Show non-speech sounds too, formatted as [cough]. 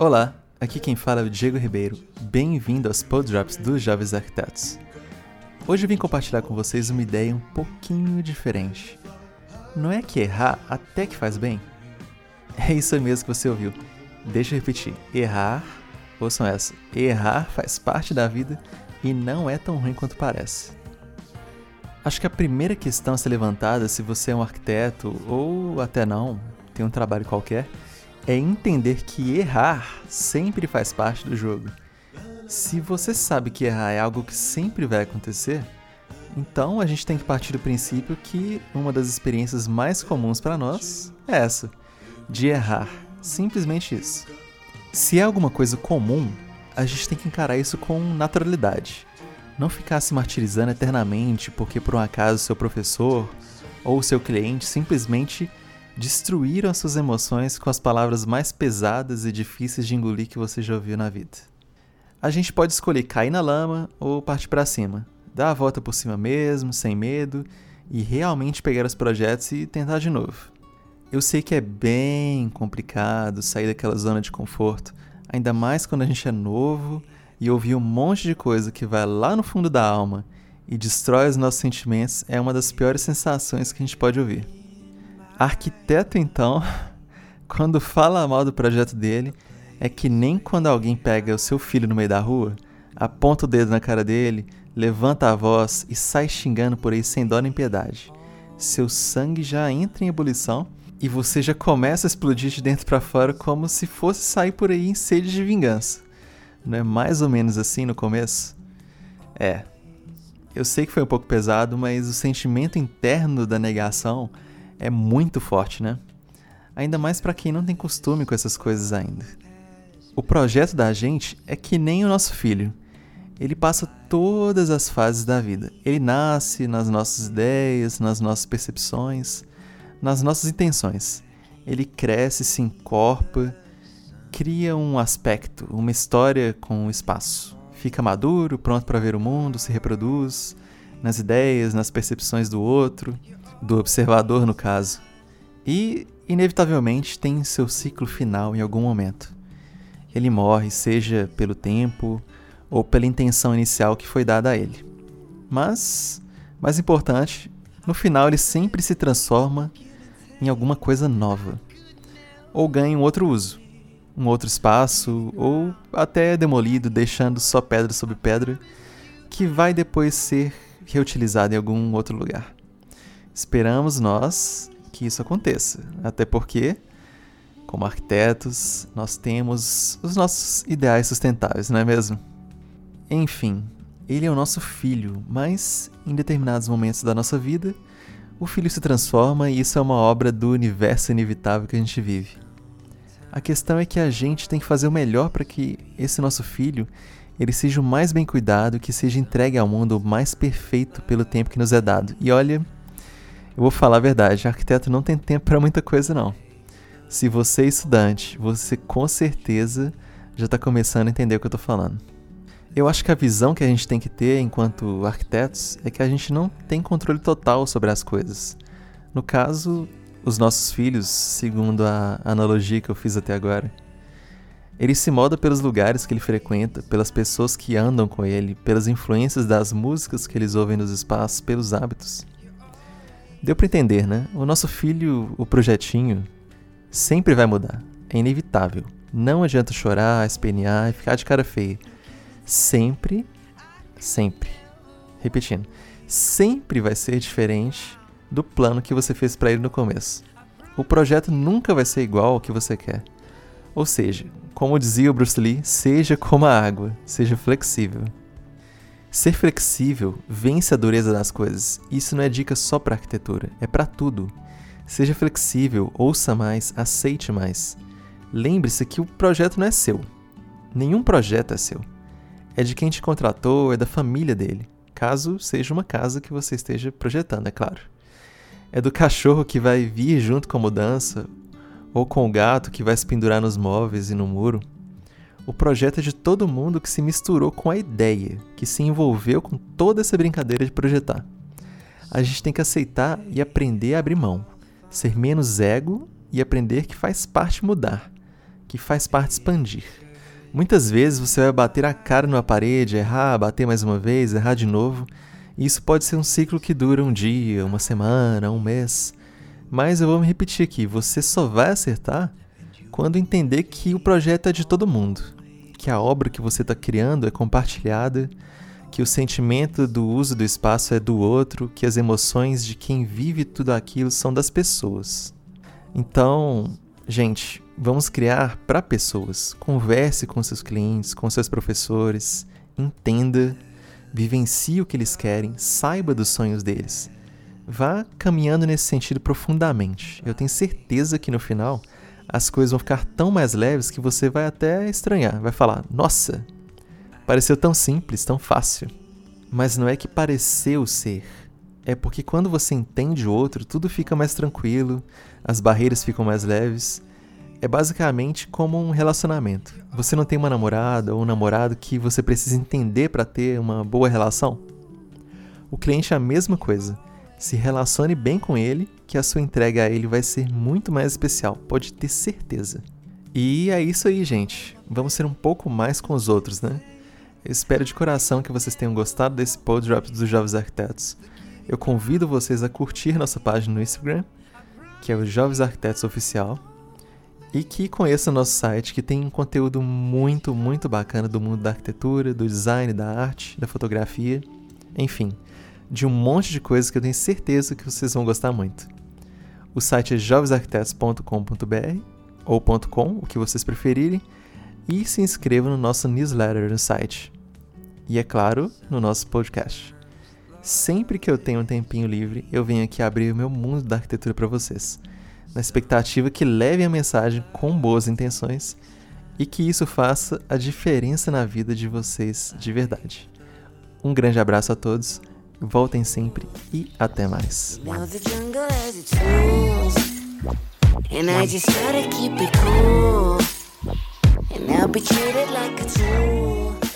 Olá, aqui quem fala é o Diego Ribeiro. Bem-vindo aos Poddrops dos Jovens Arquitetos. Hoje eu vim compartilhar com vocês uma ideia um pouquinho diferente. Não é que errar até que faz bem? É isso mesmo que você ouviu. Deixa eu repetir. Errar, ouçam essa, errar faz parte da vida e não é tão ruim quanto parece. Acho que a primeira questão a ser levantada, se você é um arquiteto ou até não, tem um trabalho qualquer, é entender que errar sempre faz parte do jogo. Se você sabe que errar é algo que sempre vai acontecer, então a gente tem que partir do princípio que uma das experiências mais comuns para nós é essa, de errar. Simplesmente isso. Se é alguma coisa comum, a gente tem que encarar isso com naturalidade. Não ficar se martirizando eternamente porque por um acaso seu professor ou seu cliente simplesmente destruíram suas emoções com as palavras mais pesadas e difíceis de engolir que você já ouviu na vida. A gente pode escolher cair na lama ou partir para cima, dar a volta por cima mesmo, sem medo, e realmente pegar os projetos e tentar de novo. Eu sei que é bem complicado sair daquela zona de conforto, ainda mais quando a gente é novo e ouvir um monte de coisa que vai lá no fundo da alma e destrói os nossos sentimentos é uma das piores sensações que a gente pode ouvir. Arquiteto, então, [laughs] quando fala mal do projeto dele, é que nem quando alguém pega o seu filho no meio da rua, aponta o dedo na cara dele, levanta a voz e sai xingando por aí sem dó nem piedade. Seu sangue já entra em ebulição e você já começa a explodir de dentro para fora como se fosse sair por aí em sede de vingança. Não é mais ou menos assim no começo? É. Eu sei que foi um pouco pesado, mas o sentimento interno da negação é muito forte, né? Ainda mais para quem não tem costume com essas coisas ainda. O projeto da gente é que nem o nosso filho. Ele passa todas as fases da vida. Ele nasce nas nossas ideias, nas nossas percepções, nas nossas intenções. Ele cresce, se encorpa, cria um aspecto, uma história com um espaço. Fica maduro, pronto para ver o mundo, se reproduz nas ideias, nas percepções do outro, do observador no caso, e inevitavelmente tem seu ciclo final em algum momento. Ele morre, seja pelo tempo ou pela intenção inicial que foi dada a ele. Mas, mais importante, no final ele sempre se transforma em alguma coisa nova, ou ganha um outro uso, um outro espaço, ou até é demolido, deixando só pedra sobre pedra, que vai depois ser reutilizado em algum outro lugar. Esperamos nós que isso aconteça, até porque, como arquitetos, nós temos os nossos ideais sustentáveis, não é mesmo? Enfim, ele é o nosso filho, mas em determinados momentos da nossa vida, o filho se transforma e isso é uma obra do universo inevitável que a gente vive. A questão é que a gente tem que fazer o melhor para que esse nosso filho ele seja o mais bem cuidado, que seja entregue ao mundo o mais perfeito pelo tempo que nos é dado. E olha, eu vou falar a verdade, arquiteto não tem tempo para muita coisa não. Se você é estudante, você com certeza já está começando a entender o que eu estou falando. Eu acho que a visão que a gente tem que ter enquanto arquitetos é que a gente não tem controle total sobre as coisas. No caso, os nossos filhos, segundo a analogia que eu fiz até agora, ele se molda pelos lugares que ele frequenta, pelas pessoas que andam com ele, pelas influências das músicas que eles ouvem nos espaços, pelos hábitos. Deu para entender, né? O nosso filho, o projetinho, sempre vai mudar. É inevitável. Não adianta chorar, espernear e ficar de cara feia. Sempre, sempre, repetindo, sempre vai ser diferente do plano que você fez para ele no começo. O projeto nunca vai ser igual ao que você quer. Ou seja, como dizia o Bruce Lee, seja como a água, seja flexível. Ser flexível vence a dureza das coisas. Isso não é dica só para arquitetura, é para tudo. Seja flexível, ouça mais, aceite mais. Lembre-se que o projeto não é seu. Nenhum projeto é seu. É de quem te contratou, é da família dele. Caso seja uma casa que você esteja projetando, é claro. É do cachorro que vai vir junto com a mudança, ou com o gato que vai se pendurar nos móveis e no muro. O projeto é de todo mundo que se misturou com a ideia, que se envolveu com toda essa brincadeira de projetar. A gente tem que aceitar e aprender a abrir mão, ser menos ego e aprender que faz parte mudar, que faz parte expandir. Muitas vezes você vai bater a cara numa parede, errar, bater mais uma vez, errar de novo, e isso pode ser um ciclo que dura um dia, uma semana, um mês. Mas eu vou me repetir aqui: você só vai acertar quando entender que o projeto é de todo mundo, que a obra que você está criando é compartilhada, que o sentimento do uso do espaço é do outro, que as emoções de quem vive tudo aquilo são das pessoas. Então, gente, vamos criar para pessoas. Converse com seus clientes, com seus professores, entenda, vivencie o que eles querem, saiba dos sonhos deles. Vá caminhando nesse sentido profundamente. Eu tenho certeza que no final as coisas vão ficar tão mais leves que você vai até estranhar, vai falar: "Nossa, pareceu tão simples, tão fácil". Mas não é que pareceu ser. É porque quando você entende o outro, tudo fica mais tranquilo, as barreiras ficam mais leves. É basicamente como um relacionamento. Você não tem uma namorada ou um namorado que você precisa entender para ter uma boa relação? O cliente é a mesma coisa. Se relacione bem com ele, que a sua entrega a ele vai ser muito mais especial, pode ter certeza. E é isso aí, gente. Vamos ser um pouco mais com os outros, né? Eu espero de coração que vocês tenham gostado desse pod drop dos Jovens Arquitetos. Eu convido vocês a curtir nossa página no Instagram, que é o Jovens Arquitetos Oficial, e que conheçam nosso site, que tem um conteúdo muito, muito bacana do mundo da arquitetura, do design, da arte, da fotografia, enfim de um monte de coisas que eu tenho certeza que vocês vão gostar muito. O site é jovensarquitetos.com.br ou .com, o que vocês preferirem, e se inscrevam no nosso newsletter no site. E é claro, no nosso podcast. Sempre que eu tenho um tempinho livre, eu venho aqui abrir o meu mundo da arquitetura para vocês, na expectativa que leve a mensagem com boas intenções e que isso faça a diferença na vida de vocês de verdade. Um grande abraço a todos Voltem sempre e até mais. And I'll be treated like a tool.